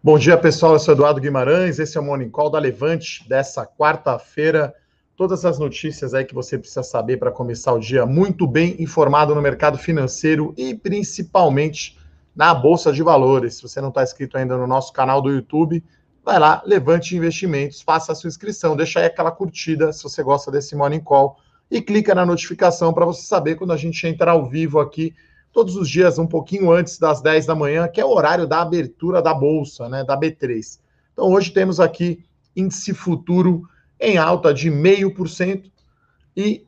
Bom dia, pessoal. Eu sou Eduardo Guimarães. Esse é o Morning Call da Levante dessa quarta-feira. Todas as notícias aí que você precisa saber para começar o dia muito bem informado no mercado financeiro e principalmente na Bolsa de Valores. Se você não está inscrito ainda no nosso canal do YouTube, vai lá, Levante Investimentos, faça a sua inscrição, deixa aí aquela curtida se você gosta desse Morning Call e clica na notificação para você saber quando a gente entrar ao vivo aqui todos os dias, um pouquinho antes das 10 da manhã, que é o horário da abertura da bolsa, né, da B3. Então hoje temos aqui índice futuro em alta de 0,5% e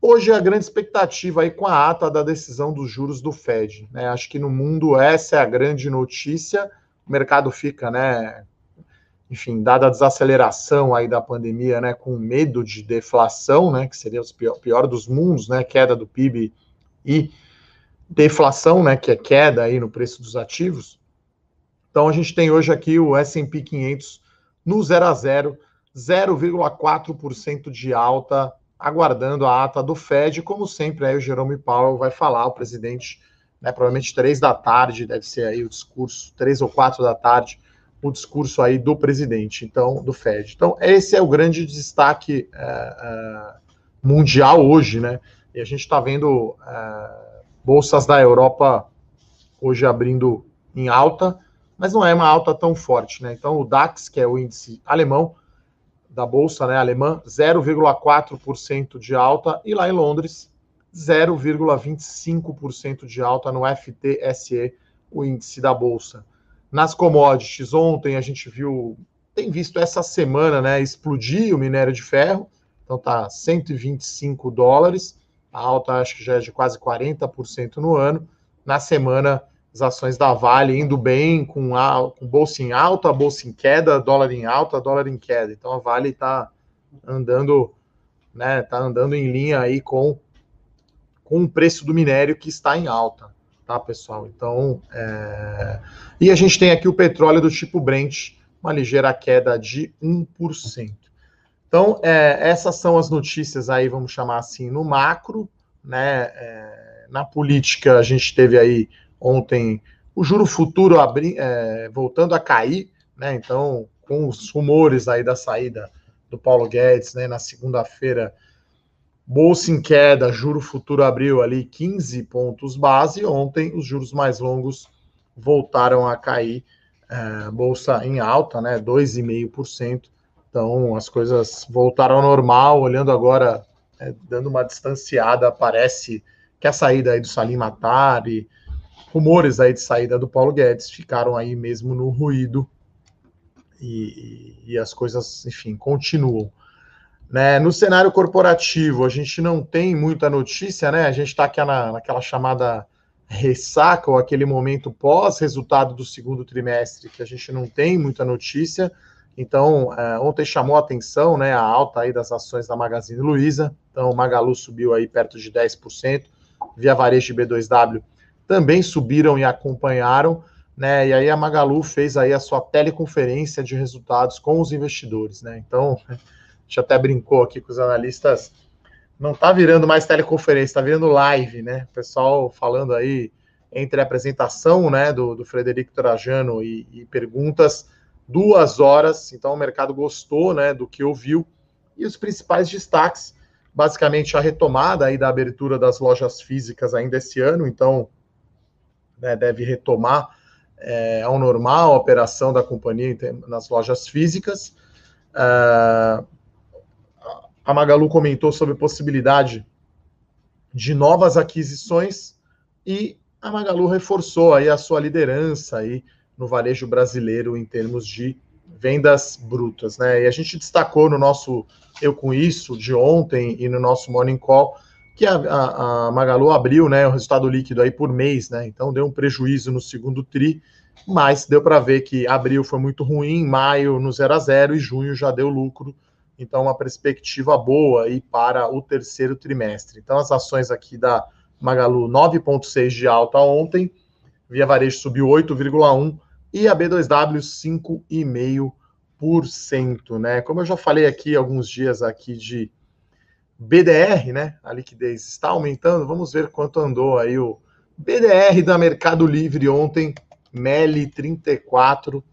hoje a grande expectativa aí com a ata da decisão dos juros do Fed, né? Acho que no mundo essa é a grande notícia. O mercado fica, né, enfim, dada a desaceleração aí da pandemia, né, com medo de deflação, né, que seria o pior, pior dos mundos, né, queda do PIB e deflação, né, que é queda aí no preço dos ativos. Então a gente tem hoje aqui o S&P 500 no 0 a 0, 0,4% de alta, aguardando a ata do Fed, como sempre aí o Jerome Powell vai falar, o presidente, né, provavelmente três da tarde, deve ser aí o discurso, três ou quatro da tarde, o discurso aí do presidente, então, do Fed. Então, esse é o grande destaque é, é, mundial hoje, né? E a gente está vendo é, bolsas da Europa hoje abrindo em alta, mas não é uma alta tão forte, né? Então o DAX, que é o índice alemão da bolsa, né, alemã, 0,4% de alta e lá em Londres 0,25% de alta no FTSE, o índice da bolsa. Nas commodities, ontem a gente viu, tem visto essa semana, né, explodir o minério de ferro, então tá 125 dólares a alta acho que já é de quase 40% no ano. Na semana, as ações da Vale indo bem, com, a, com bolsa em alta, bolsa em queda, dólar em alta, dólar em queda. Então a Vale está andando, né, tá andando em linha aí com, com o preço do minério que está em alta, tá, pessoal? Então, é... e a gente tem aqui o petróleo do tipo Brent, uma ligeira queda de 1%. Então, é, essas são as notícias aí, vamos chamar assim, no macro, né? É, na política, a gente teve aí ontem o juro futuro abri, é, voltando a cair, né? Então, com os rumores aí da saída do Paulo Guedes, né? Na segunda-feira, bolsa em queda, juro futuro abriu ali 15 pontos base. Ontem, os juros mais longos voltaram a cair, é, bolsa em alta, né? 2,5%. Então as coisas voltaram ao normal, olhando agora, é, dando uma distanciada, parece que a saída aí do Salim Matar e rumores aí de saída do Paulo Guedes ficaram aí mesmo no ruído e, e as coisas, enfim, continuam. Né? No cenário corporativo, a gente não tem muita notícia, né? A gente está aqui na, naquela chamada ressaca, ou aquele momento pós-resultado do segundo trimestre, que a gente não tem muita notícia. Então, é, ontem chamou a atenção né, a alta aí das ações da Magazine Luiza. Então, Magalu subiu aí perto de 10%, Via Varejo e B2W também subiram e acompanharam. Né, e aí a Magalu fez aí a sua teleconferência de resultados com os investidores. Né? Então, a gente até brincou aqui com os analistas, não está virando mais teleconferência, está virando live, né? O pessoal falando aí entre a apresentação né, do, do Frederico Trajano e, e perguntas duas horas, então o mercado gostou né, do que ouviu. E os principais destaques, basicamente a retomada aí da abertura das lojas físicas ainda esse ano, então né, deve retomar é, ao normal a operação da companhia nas lojas físicas. Uh, a Magalu comentou sobre possibilidade de novas aquisições e a Magalu reforçou aí a sua liderança aí no varejo brasileiro em termos de vendas brutas, né? E a gente destacou no nosso Eu Com Isso de ontem e no nosso Morning Call que a, a, a Magalu abriu, né, o resultado líquido aí por mês, né? Então deu um prejuízo no segundo tri, mas deu para ver que abril foi muito ruim, maio no 0 a 0 e junho já deu lucro. Então uma perspectiva boa aí para o terceiro trimestre. Então as ações aqui da Magalu 9.6 de alta ontem, Via Varejo subiu 8,1 e a B2W 5,5%, né? Como eu já falei aqui alguns dias aqui de BDR, né? A liquidez está aumentando. Vamos ver quanto andou aí o BDR da Mercado Livre ontem, MELI 34,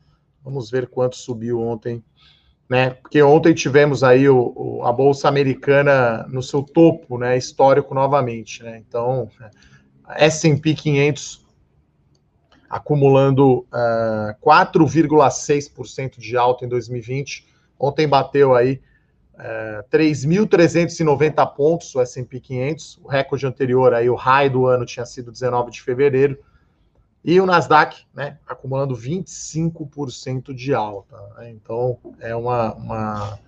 Vamos ver quanto subiu ontem, né? Porque ontem tivemos aí o, o, a bolsa americana no seu topo, né? Histórico novamente, né? Então, S&P 500 acumulando uh, ah, 4,6% de alta em 2020. Ontem bateu aí uh, 3.390 pontos o S&P 500. O recorde anterior aí, o high do ano tinha sido 19 de fevereiro. E o Nasdaq, né, acumulando 25% de alta. Né? Então, é uma, uma,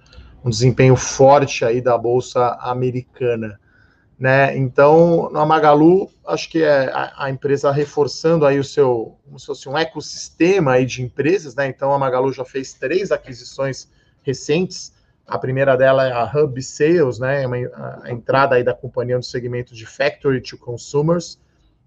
um desempenho forte aí da Bolsa Americana. Né? Então, na Magalu, acho que é a, a, empresa reforçando aí o seu, como se fosse um ecossistema aí de empresas, né? Então, a Magalu já fez três aquisições recentes. A primeira dela é a Hub Sales, né? Uma, a entrada aí da companhia no segmento de Factory to Consumers.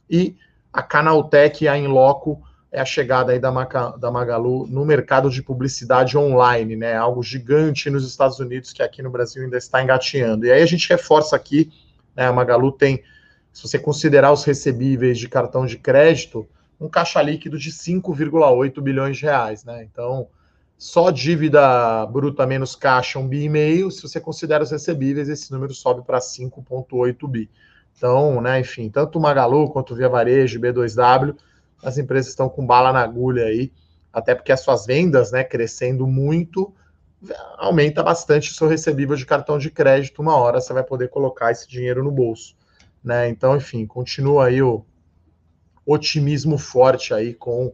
E a Canaltech a Inloco é a chegada aí da, Maca, da Magalu no mercado de publicidade online, né? Algo gigante nos Estados Unidos que aqui no Brasil ainda está engatinhando. E aí a gente reforça aqui, né? A Magalu tem, se você considerar os recebíveis de cartão de crédito, um caixa líquido de 5,8 bilhões de reais, né? Então, só dívida bruta menos caixa, um bi e meio. Se você considera os recebíveis, esse número sobe para 5,8 bi. Então, né, enfim, tanto o Magalu quanto o Via Varejo, B2W, as empresas estão com bala na agulha aí, até porque as suas vendas, né, crescendo muito, aumenta bastante o seu recebível de cartão de crédito, uma hora você vai poder colocar esse dinheiro no bolso, né? Então, enfim, continua aí o otimismo forte aí com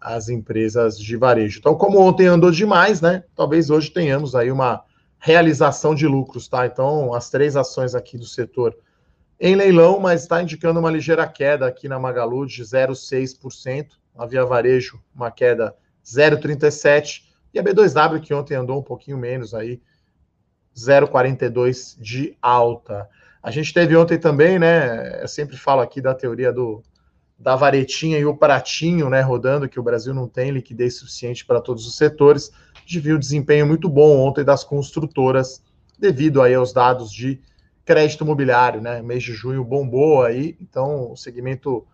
as empresas de varejo. Então, como ontem andou demais, né? Talvez hoje tenhamos aí uma realização de lucros, tá? Então, as três ações aqui do setor em leilão, mas está indicando uma ligeira queda aqui na Magalu de 0,6%. A Via Varejo, uma queda 0,37%. E a B2W, que ontem andou um pouquinho menos aí, 0,42 de alta. A gente teve ontem também, né? Eu sempre falo aqui da teoria do da varetinha e o pratinho, né, rodando, que o Brasil não tem liquidez suficiente para todos os setores. A gente viu um desempenho muito bom ontem das construtoras, devido aí aos dados de crédito imobiliário, né? Mês de junho bombou aí, então o segmento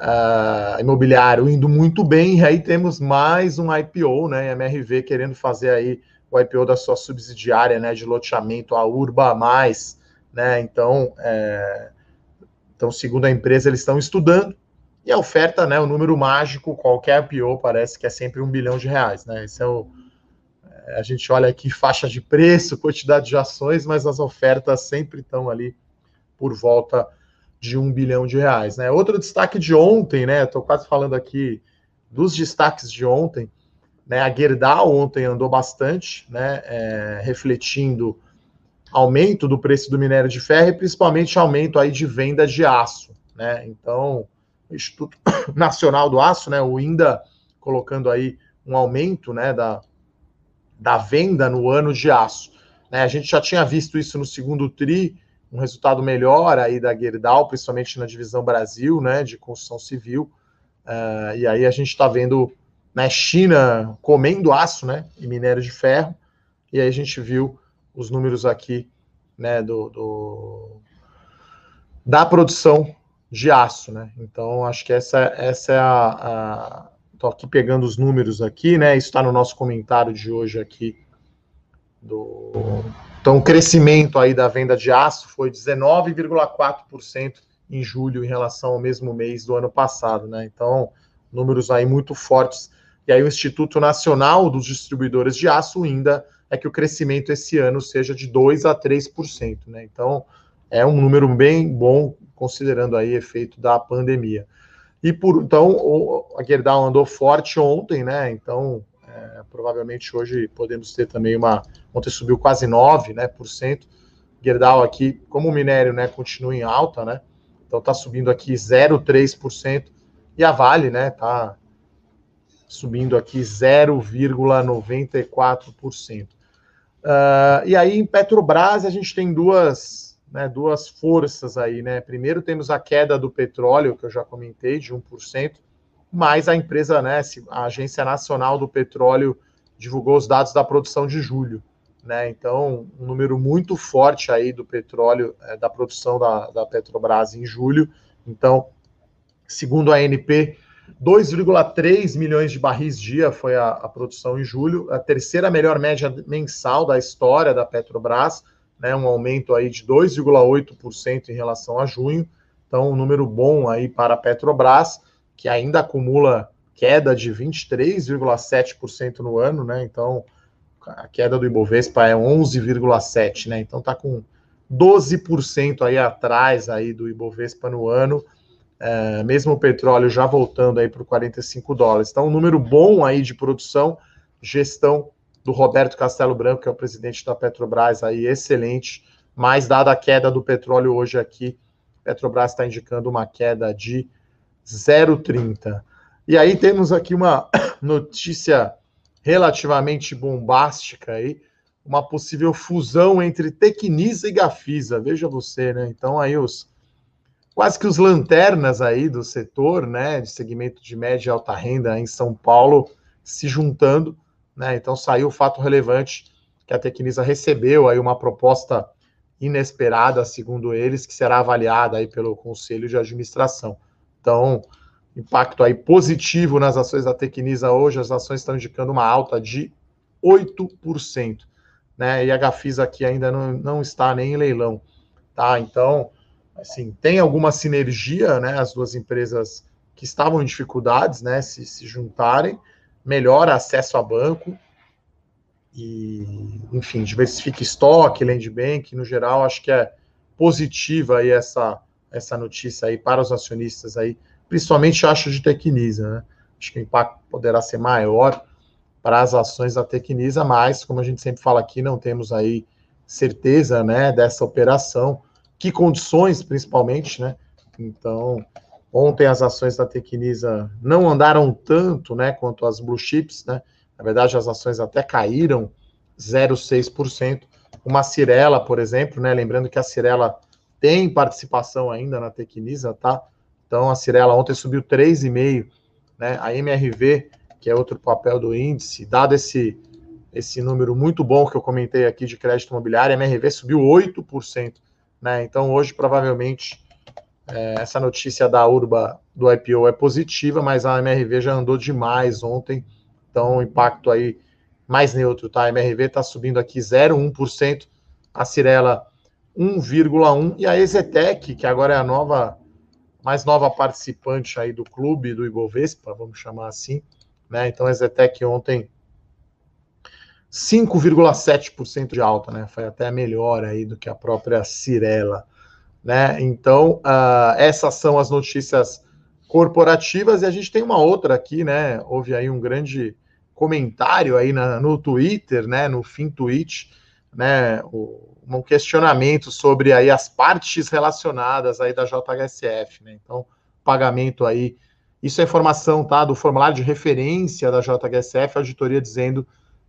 uh, imobiliário indo muito bem, e aí temos mais um IPO, né? MRV querendo fazer aí o IPO da sua subsidiária, né? De loteamento, a Urba Mais, né? Então, é, então segundo a empresa, eles estão estudando e a oferta, né? O número mágico, qualquer IPO parece que é sempre um bilhão de reais, né? Esse é o a gente olha aqui faixa de preço, quantidade de ações, mas as ofertas sempre estão ali por volta de um bilhão de reais. Né? Outro destaque de ontem, né? Estou quase falando aqui dos destaques de ontem. Né? A Gerdau ontem andou bastante, né? É, refletindo aumento do preço do minério de ferro e principalmente aumento aí de venda de aço. Né? Então, o Instituto Nacional do Aço, né? O INDA colocando aí um aumento né, da, da venda no ano de aço. Né? A gente já tinha visto isso no segundo TRI, um resultado melhor aí da Gerdau, principalmente na divisão Brasil, né, de construção civil. Uh, e aí a gente está vendo né, China comendo aço, né, e minério de ferro. E aí a gente viu os números aqui, né, do, do da produção de aço, né. Então acho que essa, essa é a, a Estou aqui pegando os números aqui, né? Isso está no nosso comentário de hoje aqui. Do... Então, o crescimento aí da venda de aço foi 19,4% em julho em relação ao mesmo mês do ano passado, né? Então, números aí muito fortes. E aí o Instituto Nacional dos Distribuidores de Aço ainda é que o crescimento esse ano seja de 2 a 3%, né? Então, é um número bem bom considerando aí efeito da pandemia. E por então a Gerdau andou forte ontem, né? Então é, provavelmente hoje podemos ter também uma. Ontem subiu quase 9%, né, por cento. Gerdau aqui, como o minério, né, continua em alta, né? Então está subindo aqui 0,3%. E a Vale, né, tá subindo aqui 0,94%. Uh, ah, e aí em Petrobras a gente tem duas né, duas forças aí, né? Primeiro temos a queda do petróleo, que eu já comentei, de 1%, mas a empresa, né, a Agência Nacional do Petróleo divulgou os dados da produção de julho, né? Então, um número muito forte aí do petróleo, é, da produção da, da Petrobras em julho. Então, segundo a ANP, 2,3 milhões de barris dia foi a, a, produção em julho, a terceira melhor média mensal da história da Petrobras, né, um aumento aí de 2,8% em relação a junho, então um número bom aí para a Petrobras, que ainda acumula queda de 23,7% no ano, né, então a queda do Ibovespa é 11,7%, né, então está com 12% aí atrás aí do Ibovespa no ano, é, mesmo o petróleo já voltando aí para 45 dólares. Então, um número bom aí de produção, gestão do Roberto Castelo Branco, que é o presidente da Petrobras, aí excelente, mas dada a queda do petróleo hoje aqui, Petrobras está indicando uma queda de 0,30. E aí temos aqui uma notícia relativamente bombástica aí, uma possível fusão entre Tecnisa e Gafisa. Veja você, né? Então aí os quase que os lanternas aí do setor, né, de segmento de média e alta renda em São Paulo se juntando, né? Então saiu o fato relevante que a Tecnisa recebeu aí uma proposta inesperada, segundo eles, que será avaliada aí pelo conselho de administração. Então, impacto aí positivo nas ações da Tecnisa hoje, as ações estão indicando uma alta de 8%, né? E a Gafisa aqui ainda não, não está nem em leilão, tá? Então, assim, tem alguma sinergia, né? As duas empresas que estavam em dificuldades, né? Se, se juntarem, melhora acesso a banco e, enfim, diversifica estoque, land bank, no geral, acho que é positiva aí essa, essa notícia aí para os acionistas aí, principalmente acho de Tecnisa, né? Acho que o impacto poderá ser maior para as ações da Tecnisa, mas, como a gente sempre fala aqui, não temos aí certeza, né, dessa operação, que condições, principalmente, né? Então, ontem as ações da Tecnisa não andaram tanto, né, quanto as blue chips, né? Na verdade, as ações até caíram 0,6%. Uma Cirela, por exemplo, né? Lembrando que a Cirela tem participação ainda na Tecnisa, tá? Então, a Cirela ontem subiu 3,5%, né? A MRV, que é outro papel do índice, dado esse esse número muito bom que eu comentei aqui de crédito imobiliário, a MRV subiu 8%. Né? Então, hoje, provavelmente, é, essa notícia da Urba do IPO é positiva, mas a MRV já andou demais ontem, então impacto aí mais neutro, tá? A MRV está subindo aqui 0,1%, a Cirela 1,1% e a Exetec, que agora é a nova, mais nova participante aí do clube do Ibovespa, vamos chamar assim, né? Então a Exetec ontem 5,7% de alta, né? Foi até melhor aí do que a própria Cirela, né? Então, uh, essas são as notícias corporativas e a gente tem uma outra aqui, né? Houve aí um grande comentário aí na, no Twitter, né? No fim tweet, né? Um questionamento sobre aí as partes relacionadas aí da JHSF, né? Então, pagamento aí, isso é informação, tá? Do formulário de referência da JHSF, auditoria dizendo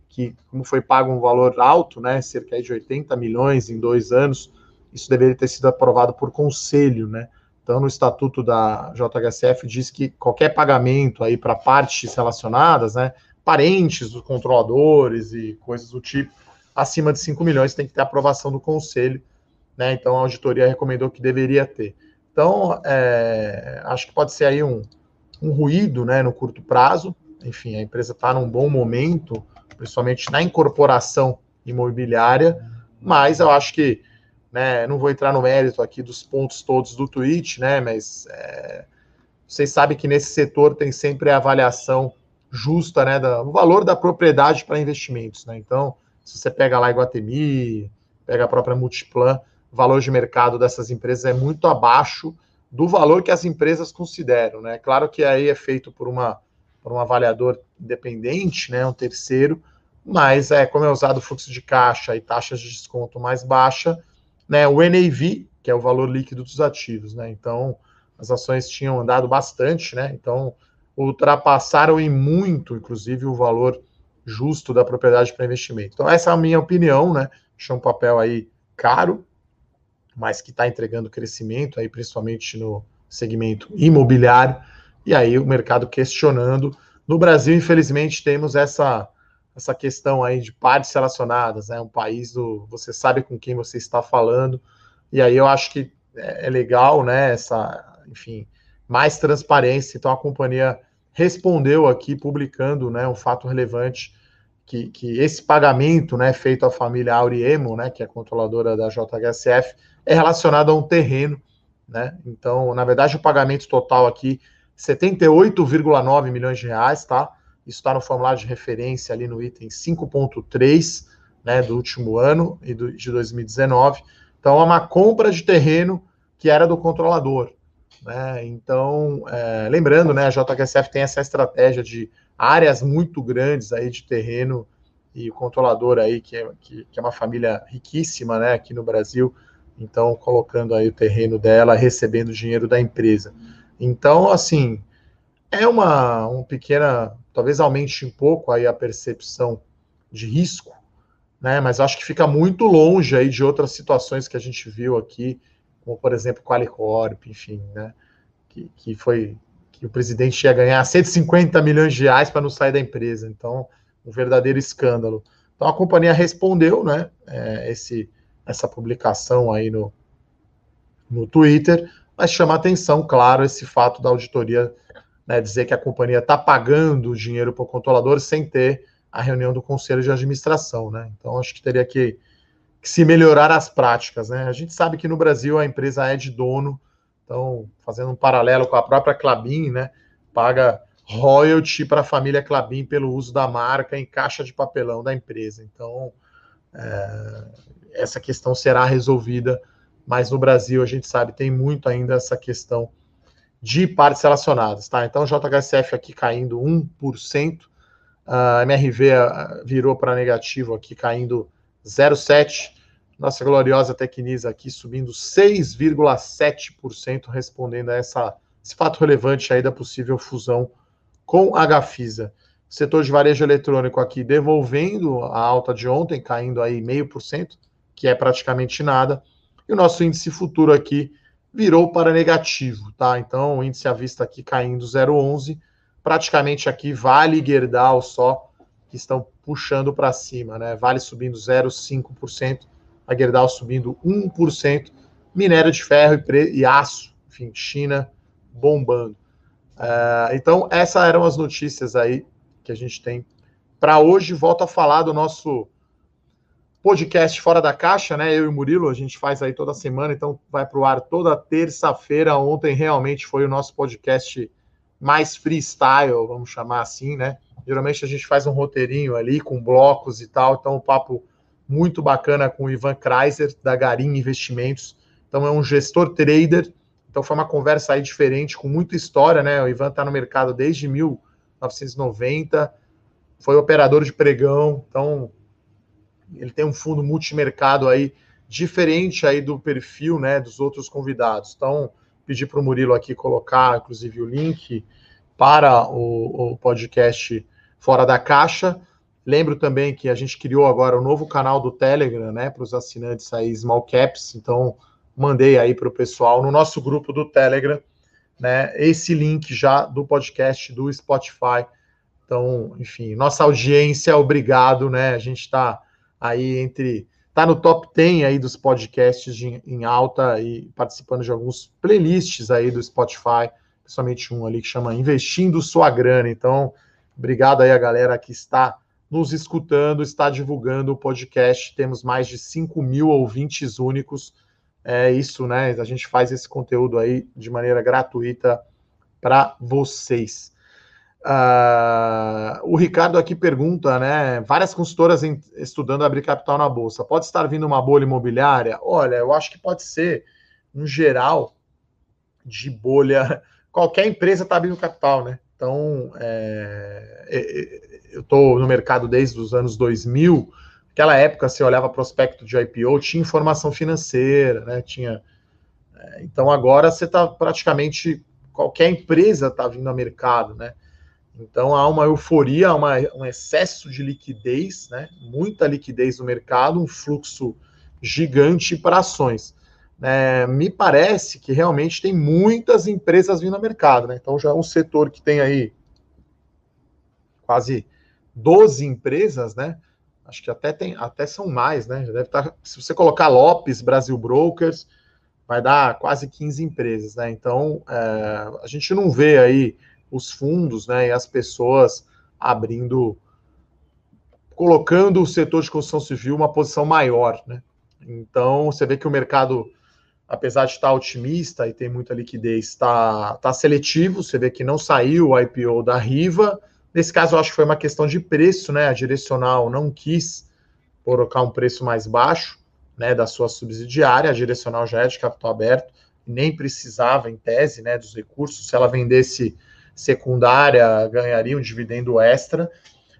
que, como foi pago um valor alto, né, cerca de 80 milhões em dois anos, isso deveria ter sido aprovado por conselho, né? Então, no estatuto da JHSF diz que qualquer pagamento aí para partes relacionadas, né, parentes dos controladores e coisas do tipo, acima de 5 milhões tem que ter aprovação do conselho, né? Então, a auditoria recomendou que deveria ter. Então, é, acho que pode ser aí um, um ruído, né, no curto prazo. Enfim, a empresa está num bom momento, principalmente na incorporação imobiliária, mas eu acho que, né, não vou entrar no mérito aqui dos pontos todos do tweet, né, mas é, vocês sabem que nesse setor tem sempre a avaliação justa, né, do valor da propriedade para investimentos, né, então, se você pega lá Iguatemi, pega a própria Multiplan, o valor de mercado dessas empresas é muito abaixo do valor que as empresas consideram, né, claro que aí é feito por uma por um avaliador independente, né, um terceiro, mas é como é usado fluxo de caixa e taxas de desconto mais baixa, né, o NAV, que é o valor líquido dos ativos, né? Então, as ações tinham andado bastante, né? Então, ultrapassaram em muito, inclusive, o valor justo da propriedade para investimento. Então, essa é a minha opinião, né? Achei um papel aí caro, mas que está entregando crescimento aí, principalmente no segmento imobiliário, e aí o mercado questionando. No Brasil, infelizmente, temos essa essa questão aí de partes relacionadas, né? Um país do você sabe com quem você está falando, e aí eu acho que é, é legal, né? Essa, enfim, mais transparência. Então a companhia respondeu aqui publicando né, um fato relevante que, que esse pagamento né, feito à família Auriemo, né, que é controladora da JHSF, é relacionado a um terreno. Né? Então, na verdade, o pagamento total aqui 78,9 milhões de reais, tá? Isso está no formulário de referência ali no item 5.3 né, do último ano e do, de 2019. Então, é uma compra de terreno que era do controlador. Né? Então, é, lembrando, né, a JHSF tem essa estratégia de áreas muito grandes aí de terreno e o controlador aí, que é, que, que é uma família riquíssima né, aqui no Brasil, então colocando aí o terreno dela, recebendo dinheiro da empresa. Então, assim, é uma, uma pequena, talvez aumente um pouco aí a percepção de risco, né? Mas acho que fica muito longe aí de outras situações que a gente viu aqui, como por exemplo Qualicorp, enfim, né? Que, que foi que o presidente ia ganhar 150 milhões de reais para não sair da empresa. Então, um verdadeiro escândalo. Então a companhia respondeu, né? É, esse, essa publicação aí no, no Twitter, mas chama atenção, claro, esse fato da auditoria né, dizer que a companhia está pagando dinheiro para o controlador sem ter a reunião do conselho de administração, né? Então acho que teria que, que, se melhorar as práticas, né? A gente sabe que no Brasil a empresa é de dono, então fazendo um paralelo com a própria Clabin, né? Paga royalty para a família Clabin pelo uso da marca em caixa de papelão da empresa. Então é, essa questão será resolvida, mas no Brasil a gente sabe tem muito ainda essa questão de partes relacionadas, tá? Então JHSF aqui caindo 1%, a MRV virou para negativo aqui, caindo 0,7%. Nossa gloriosa Tecnisa aqui subindo 6,7%, respondendo a essa, esse fato relevante aí da possível fusão com a Gafisa. Setor de varejo eletrônico aqui devolvendo a alta de ontem, caindo aí 0,5%, que é praticamente nada. E o nosso índice futuro aqui virou para negativo, tá? Então, o índice à vista aqui caindo 0,11%, praticamente aqui Vale Gerdau só que estão puxando para cima, né? Vale subindo 0,5%, a Gerdau subindo 1%, minério de ferro e, e aço, enfim, China bombando. Uh, então, essas eram as notícias aí que a gente tem para hoje. Volto a falar do nosso podcast Fora da Caixa, né? Eu e o Murilo, a gente faz aí toda semana, então vai para o ar toda terça-feira. Ontem realmente foi o nosso podcast mais freestyle, vamos chamar assim, né? Geralmente a gente faz um roteirinho ali com blocos e tal, então um papo muito bacana com o Ivan Kreiser, da Garim Investimentos. Então é um gestor trader, então foi uma conversa aí diferente, com muita história, né? O Ivan está no mercado desde 1990, foi operador de pregão, então ele tem um fundo multimercado aí diferente aí do perfil, né, dos outros convidados. Então, pedir para o Murilo aqui colocar, inclusive, o link para o, o, podcast Fora da Caixa. Lembro também que a gente criou agora um novo canal do Telegram, né, para os assinantes aí, Small Caps. Então, mandei aí para o pessoal no nosso grupo do Telegram, né, esse link já do podcast do Spotify. Então, enfim, nossa audiência, obrigado, né? A gente está aí entre Está no top 10 aí dos podcasts de, em alta e participando de alguns playlists aí do Spotify, principalmente um ali que chama Investindo Sua Grana. Então, obrigado aí a galera que está nos escutando, está divulgando o podcast. Temos mais de 5 mil ouvintes únicos. É isso, né? A gente faz esse conteúdo aí de maneira gratuita para vocês. Uh, o Ricardo aqui pergunta, né? Várias consultoras em, estudando abrir capital na bolsa. Pode estar vindo uma bolha imobiliária? Olha, eu acho que pode ser, no geral, de bolha. Qualquer empresa está abrindo capital, né? Então, é, é, é eu estou no mercado desde os anos 2000. Naquela época, você olhava prospecto de IPO, tinha informação financeira, né? Tinha. É, então, agora você está praticamente. Qualquer empresa está vindo ao mercado, né? Então há uma euforia, uma, um excesso de liquidez, né? muita liquidez no mercado, um fluxo gigante para ações. É, me parece que realmente tem muitas empresas vindo ao mercado. Né? Então já é um setor que tem aí quase 12 empresas, né? Acho que até tem, até são mais, né? Já deve estar. Tá, se você colocar Lopes, Brasil Brokers, vai dar quase 15 empresas, né? Então é, a gente não vê aí os fundos, né, e as pessoas abrindo, colocando o setor de construção civil uma posição maior, né? Então, você vê que o mercado, apesar de estar otimista e tem muita liquidez, está tá seletivo. Você vê que não saiu o IPO da Riva. Nesse caso, eu acho que foi uma questão de preço, né? A direcional não quis colocar um preço mais baixo, né, da sua subsidiária. A direcional já é de capital aberto, nem precisava, em tese, né, dos recursos. Se ela vendesse secundária, ganharia um dividendo extra.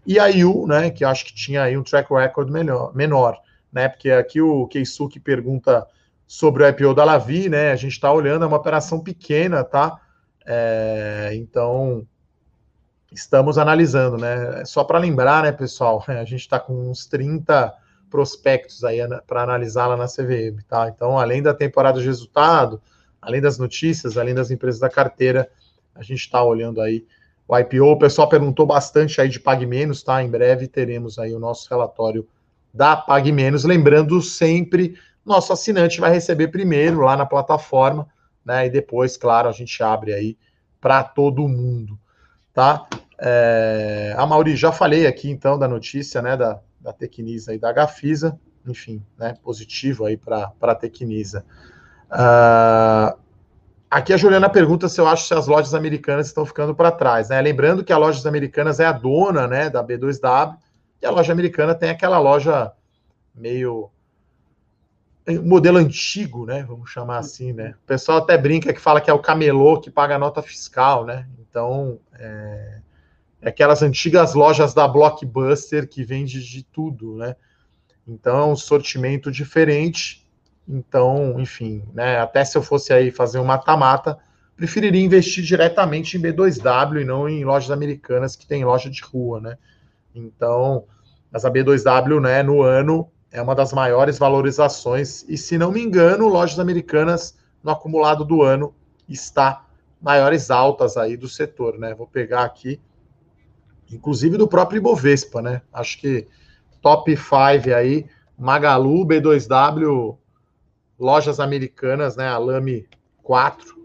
E a IU, né, que eu acho que tinha aí um track record melhor, menor né? Porque aqui o Keisuke pergunta sobre o IPO da Lavi, né? A gente está olhando, é uma operação pequena, tá? É, então estamos analisando, né? Só para lembrar, né, pessoal, a gente está com uns 30 prospectos aí para analisar lá na CVM, tá? Então, além da temporada de resultado, além das notícias, além das empresas da carteira, a gente está olhando aí o IPO. O pessoal perguntou bastante aí de Pag Menos, tá? Em breve teremos aí o nosso relatório da Pague Menos. Lembrando sempre, nosso assinante vai receber primeiro lá na plataforma, né? E depois, claro, a gente abre aí para todo mundo, tá? É, a Mauri, já falei aqui então da notícia, né, da, da Tecnisa e da Gafisa, enfim, né, positivo aí para a Tecnisa. Uh, aqui a Juliana pergunta se eu acho que as lojas americanas estão ficando para trás, né? Lembrando que a Lojas Americanas é a dona, né, da B2W, e a loja americana tem aquela loja meio modelo antigo, né? Vamos chamar assim, né? O pessoal até brinca que fala que é o camelô que paga a nota fiscal, né? Então, é, é aquelas antigas lojas da Blockbuster que vende de tudo, né? Então, é um sortimento diferente. Então, enfim, né? Até se eu fosse aí fazer um mata-mata, preferiria investir diretamente em B2W e não em lojas americanas que tem loja de rua, né? Então, as AB2W, né, no ano, é uma das maiores valorizações. E, se não me engano, lojas americanas, no acumulado do ano, está maiores altas aí do setor, né? Vou pegar aqui, inclusive do próprio Ibovespa, né? Acho que top 5 aí, Magalu, B2W, lojas americanas, né? Alame 4.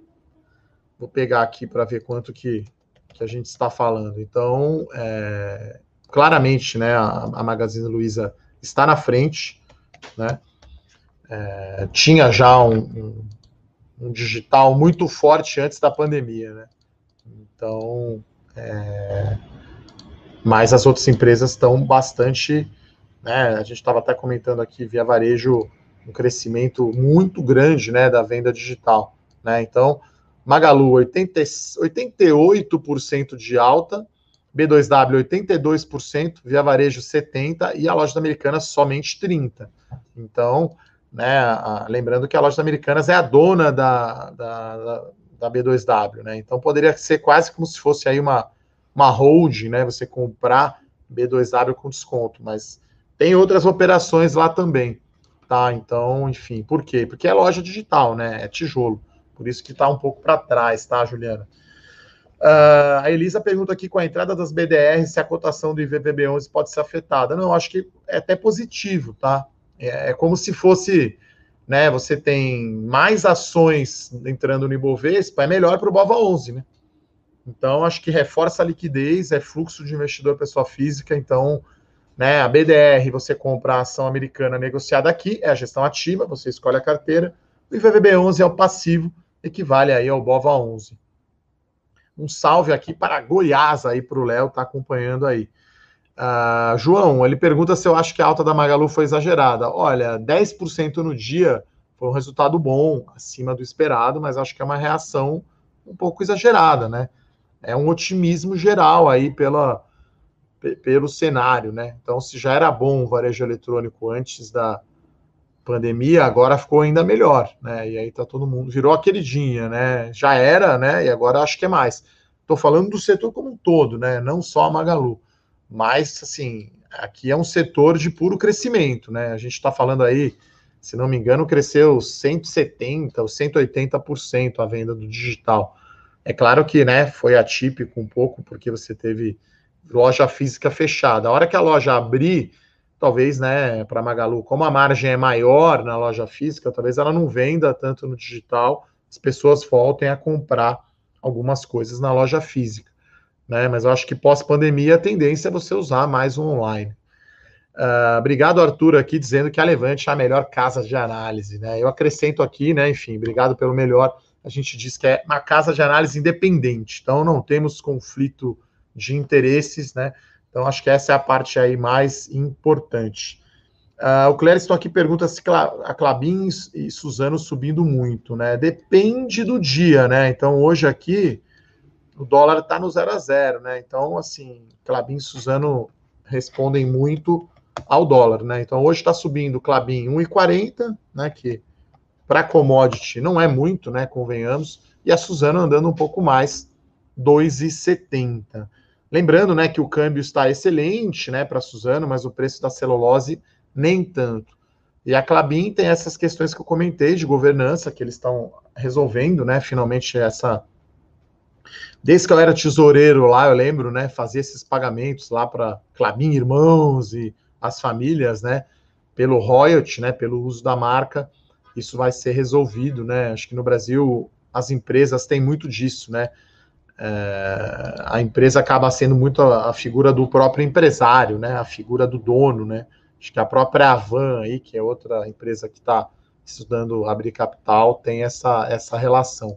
Vou pegar aqui para ver quanto que, que a gente está falando. Então, é, claramente, né, a, a Magazine Luiza está na frente, né? É, tinha já um, um, um, digital muito forte antes da pandemia, né? Então, é, mas as outras empresas estão bastante, né? A gente estava até comentando aqui via varejo um crescimento muito grande, né, da venda digital, né? Então, Magalu 80, 88% de alta, B2W 82%, Via Varejo 70% e a loja Americanas somente 30%. Então, né, a, lembrando que a loja Americanas é a dona da, da, da, B2W, né? Então poderia ser quase como se fosse aí uma, uma hold, né? Você comprar B2W com desconto, mas tem outras operações lá também, tá? Então, enfim, por quê? Porque é loja digital, né? É tijolo. Por isso que está um pouco para trás, tá, Juliana? Uh, a Elisa pergunta aqui com a entrada das BDRs se a cotação do IVPB11 pode ser afetada. Não, acho que é até positivo, tá? É, é, como se fosse, né? Você tem mais ações entrando no Ibovespa, é melhor para o BOVA 11, né? Então, acho que reforça a liquidez, é fluxo de investidor pessoa física. Então, né, a BDR, você compra a ação americana negociada aqui, é a gestão ativa, você escolhe a carteira. O IVVB11 é o passivo, equivale aí ao BOVA 11. Um salve aqui para Goiás aí para o Léo, tá acompanhando aí. Uh, João, ele pergunta se eu acho que a alta da Magalu foi exagerada. Olha, 10% no dia foi um resultado bom, acima do esperado, mas acho que é uma reação um pouco exagerada, né? É um otimismo geral aí pela, pelo cenário, né? Então, se já era bom o varejo eletrônico antes da pandemia, agora ficou ainda melhor, né? E aí tá todo mundo, virou a queridinha, né? Já era, né? E agora acho que é mais. Estou falando do setor como um todo, né? Não só a Magalu. Mas, assim, aqui é um setor de puro crescimento, né? A gente está falando aí, se não me engano, cresceu 170% ou 180% a venda do digital. É claro que, né, foi atípico um pouco, porque você teve loja física fechada. A hora que a loja abrir, talvez, né, para Magalu, como a margem é maior na loja física, talvez ela não venda tanto no digital, as pessoas voltem a comprar algumas coisas na loja física. né? Mas eu acho que pós-pandemia a tendência é você usar mais o online. Uh, obrigado, Arthur, aqui dizendo que a Levante é a melhor casa de análise, né? Eu acrescento aqui, né? Enfim, obrigado pelo melhor. A gente diz que é uma casa de análise independente, então não temos conflito de interesses, né? Então acho que essa é a parte aí mais importante. Uh, o Clériston aqui pergunta se a Clabin e Suzano subindo muito, né? Depende do dia, né? Então hoje aqui o dólar está no zero a zero, né? Então assim, Clabin e Suzano respondem muito ao dólar, né? Então hoje está subindo Clabin 1,40, né? Que para commodity não é muito, né? Convenhamos, e a Suzano andando um pouco mais, 2,70. Lembrando, né, que o câmbio está excelente, né, para Suzano, mas o preço da celulose nem tanto. E a Clabin tem essas questões que eu comentei de governança que eles estão resolvendo, né? Finalmente essa Desde que eu era tesoureiro lá, eu lembro, né, fazia esses pagamentos lá para Clabin Irmãos e as famílias, né, pelo royalty, né, pelo uso da marca, isso vai ser resolvido, né? Acho que no Brasil as empresas têm muito disso, né? É, a empresa acaba sendo muito a, a, figura do próprio empresário, né? A figura do dono, né? Acho que a própria Avan aí, que é outra empresa que está estudando abrir capital, tem essa, essa relação,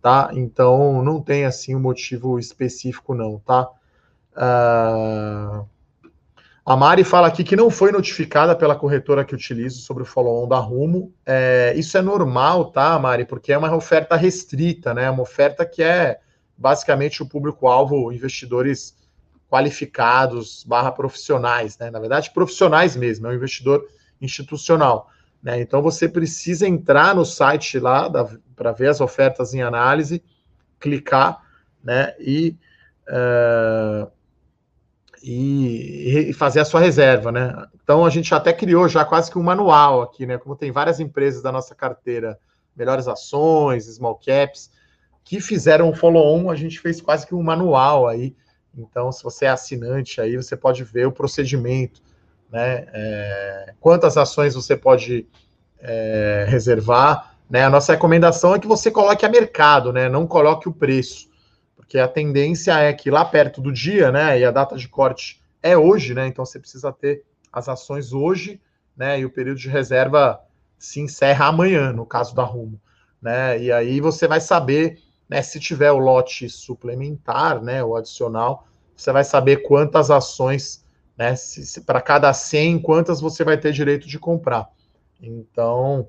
tá? Então não tem assim um motivo específico não, tá? Uh... A Mari fala aqui que não foi notificada pela corretora que utilizo sobre o follow-on da Rumo. É, isso é normal, tá, Mari? Porque é uma oferta restrita, né? Uma oferta que é basicamente o público-alvo investidores qualificados barra profissionais, né? Na verdade, profissionais mesmo, é um investidor institucional. Né? Então você precisa entrar no site lá para ver as ofertas em análise, clicar né? e uh, e, e, fazer a sua reserva, né? Então a gente até criou já quase que um manual aqui, né? Como tem várias empresas da nossa carteira, melhores ações, small caps, que fizeram um follow-on, a gente fez quase que um manual aí. Então, se você é assinante aí, você pode ver o procedimento, né? É, quantas ações você pode é, reservar, né? A nossa recomendação é que você coloque a mercado, né? Não coloque o preço porque a tendência é que lá perto do dia, né, e a data de corte é hoje, né, então você precisa ter as ações hoje, né, e o período de reserva se encerra amanhã, no caso da Rumo, né, e aí você vai saber, né, se tiver o lote suplementar, né, o adicional, você vai saber quantas ações, né, para cada 100, quantas você vai ter direito de comprar. Então,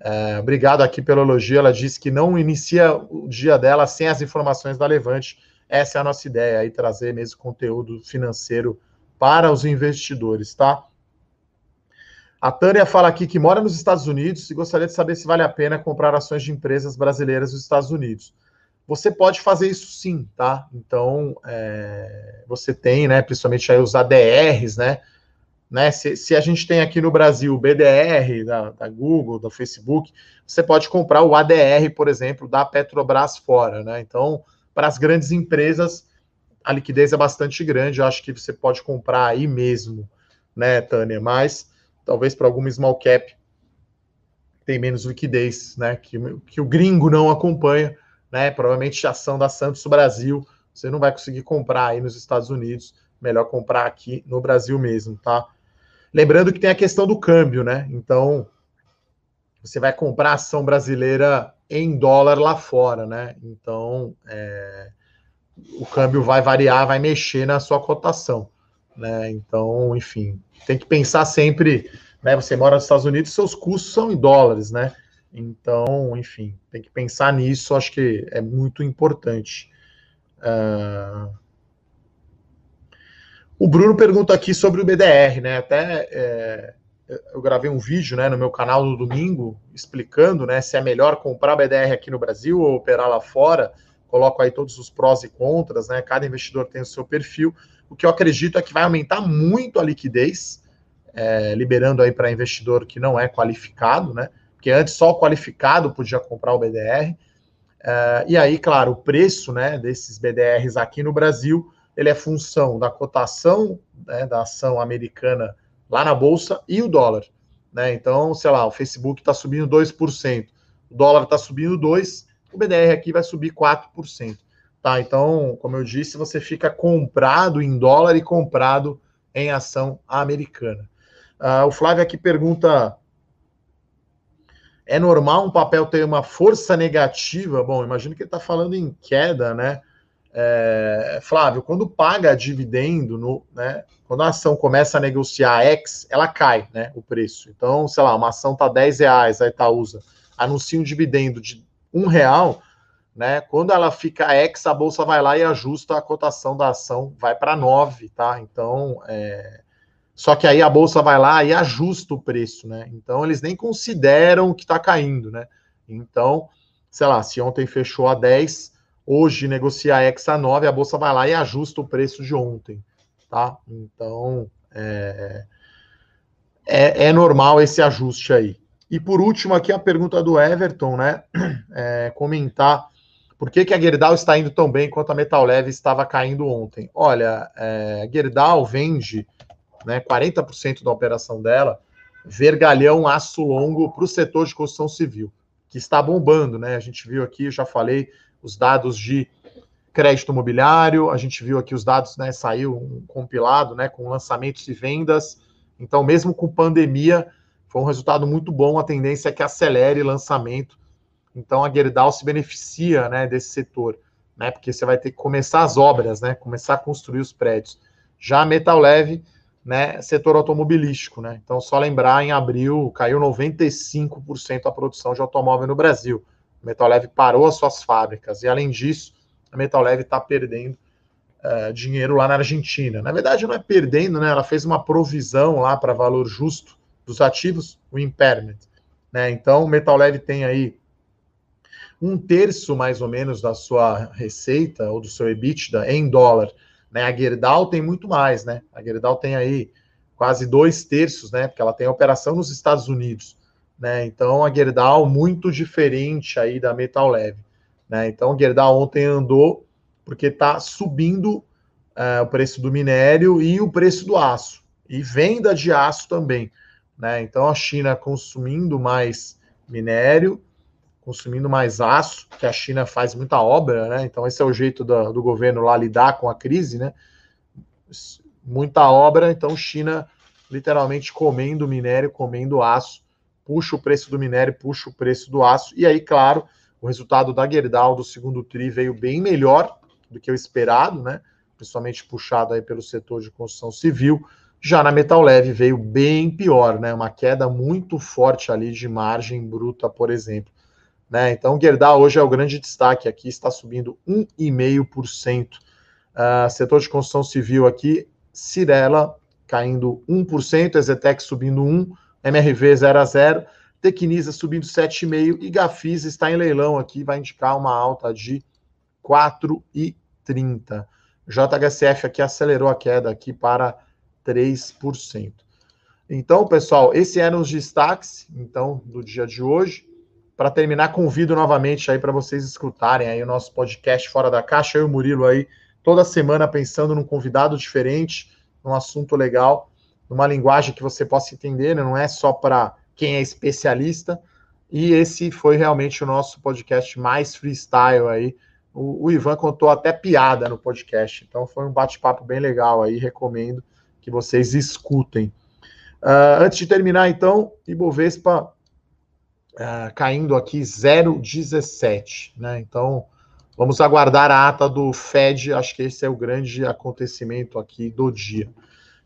é, obrigado aqui pelo elogio. Ela disse que não inicia o dia dela sem as informações da Levante. Essa é a nossa ideia aí, trazer mesmo conteúdo financeiro para os investidores, tá? A Tânia fala aqui que mora nos Estados Unidos e gostaria de saber se vale a pena comprar ações de empresas brasileiras nos Estados Unidos. Você pode fazer isso sim, tá? Então, é, você tem, né, principalmente aí os ADRs, né? Né? Se, se, a gente tem aqui no Brasil o BDR da, da, Google, da Facebook, você pode comprar o ADR, por exemplo, da Petrobras fora. Né? Então, para as grandes empresas, a liquidez é bastante grande. Eu acho que você pode comprar aí mesmo, né, Tânia? Mas talvez para alguma small cap tem menos liquidez, né? Que, que o gringo não acompanha, né? Provavelmente a ação da Santos Brasil você não vai conseguir comprar aí nos Estados Unidos. Melhor comprar aqui no Brasil mesmo, tá? Lembrando que tem a questão do câmbio, né? Então, você vai comprar ação brasileira em dólar lá fora, né? Então, é, o câmbio vai variar, vai mexer na sua cotação, né? Então, enfim, tem que pensar sempre, né? Você mora nos Estados Unidos, seus custos são em dólares, né? Então, enfim, tem que pensar nisso, acho que é muito importante. Uh, o Bruno pergunta aqui sobre o BDR, né? Até é, eu gravei um vídeo né, no meu canal no domingo explicando né, se é melhor comprar BDR aqui no Brasil ou operar lá fora. Coloco aí todos os prós e contras, né? Cada investidor tem o seu perfil. O que eu acredito é que vai aumentar muito a liquidez, é, liberando aí para investidor que não é qualificado, né? Porque antes só o qualificado podia comprar o BDR. É, e aí, claro, o preço né, desses BDRs aqui no Brasil ele é função da cotação né, da ação americana lá na bolsa e o dólar. Né? Então, sei lá, o Facebook está subindo 2%, o dólar está subindo 2%, o BDR aqui vai subir 4%. Tá, então, como eu disse, você fica comprado em dólar e comprado em ação americana. Uh, o Flávio aqui pergunta: é normal um papel ter uma força negativa? Bom, imagino que ele está falando em queda, né? É, Flávio, quando paga dividendo, no, né, quando a ação começa a negociar X, ela cai, né, o preço. Então, sei lá, uma ação tá 10 reais, a Itaúsa anuncia um dividendo de um real, né, quando ela fica X, a bolsa vai lá e ajusta a cotação da ação, vai para 9, tá? Então, é... só que aí a bolsa vai lá e ajusta o preço, né? Então, eles nem consideram que está caindo, né? Então, sei lá, se ontem fechou a 10, hoje negocia a X a 9, a bolsa vai lá e ajusta o preço de ontem, tá? Então, é, é, é normal esse ajuste aí. E por último, aqui a pergunta do Everton, né? É, comentar por que, que a Gerdau está indo tão bem enquanto a Metal Leve estava caindo ontem. Olha, é, a Gerdau vende né, 40% da operação dela vergalhão aço longo para o setor de construção civil, que está bombando, né? A gente viu aqui, já falei, os dados de crédito imobiliário, a gente viu aqui os dados, né, saiu um compilado, né, com lançamentos e vendas. Então, mesmo com pandemia, foi um resultado muito bom, a tendência é que acelere lançamento. Então, a Gerdau se beneficia, né, desse setor, né, porque você vai ter que começar as obras, né, começar a construir os prédios. Já a Metal Leve, né, setor automobilístico, né? Então, só lembrar, em abril caiu 95% a produção de automóvel no Brasil. A Metal Leve parou as suas fábricas e, além disso, a Metal Leve está perdendo uh, dinheiro lá na Argentina. Na verdade, não é perdendo, né? Ela fez uma provisão lá para valor justo dos ativos, o impairment. Né? Então, Metal Leve tem aí um terço, mais ou menos, da sua receita ou do seu EBITDA em dólar. Né? A Gerdau tem muito mais, né? A Gerdau tem aí quase dois terços, né? Porque ela tem operação nos Estados Unidos. Né? Então a Gerdau muito diferente aí da Metal Leve. Né? Então a Gerdau ontem andou porque está subindo é, o preço do minério e o preço do aço e venda de aço também. Né? Então a China consumindo mais minério, consumindo mais aço, que a China faz muita obra, né? Então esse é o jeito do, do governo lá lidar com a crise, né? Muita obra, então China literalmente comendo minério, comendo aço puxa o preço do minério, puxa o preço do aço. E aí, claro, o resultado da Gerdau do segundo TRI veio bem melhor do que o esperado, né? Principalmente puxado aí pelo setor de construção civil. Já na Metal Leve veio bem pior, né? Uma queda muito forte ali de margem bruta, por exemplo. Né? Então, Gerdau hoje é o grande destaque aqui, está subindo 1,5%. Uh, ah, setor de construção civil aqui, Cirela caindo 1%, Ezetec subindo 1%, MRV 0 a 0 Tecnisa subindo 7,5 e Gafisa está em leilão aqui, vai indicar uma alta de 4,30. JHSF aqui acelerou a queda aqui para 3%. Então, pessoal, esses eram os destaques então do dia de hoje. Para terminar, convido novamente aí para vocês escutarem aí o nosso podcast Fora da Caixa, eu e o Murilo aí toda semana pensando num convidado diferente, num assunto legal numa linguagem que você possa entender, né? não é só para quem é especialista. E esse foi realmente o nosso podcast mais freestyle aí. O, o Ivan contou até piada no podcast, então foi um bate-papo bem legal aí. Recomendo que vocês escutem. Uh, antes de terminar, então, Ibovespa uh, caindo aqui 0,17, né? Então, vamos aguardar a ata do Fed. Acho que esse é o grande acontecimento aqui do dia.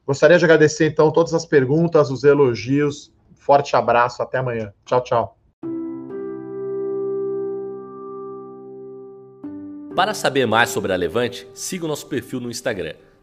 Gostaria de agradecer, então, todas as perguntas, os elogios. Forte abraço, até amanhã. Tchau, tchau. Para saber mais sobre a Levante, siga o nosso perfil no Instagram,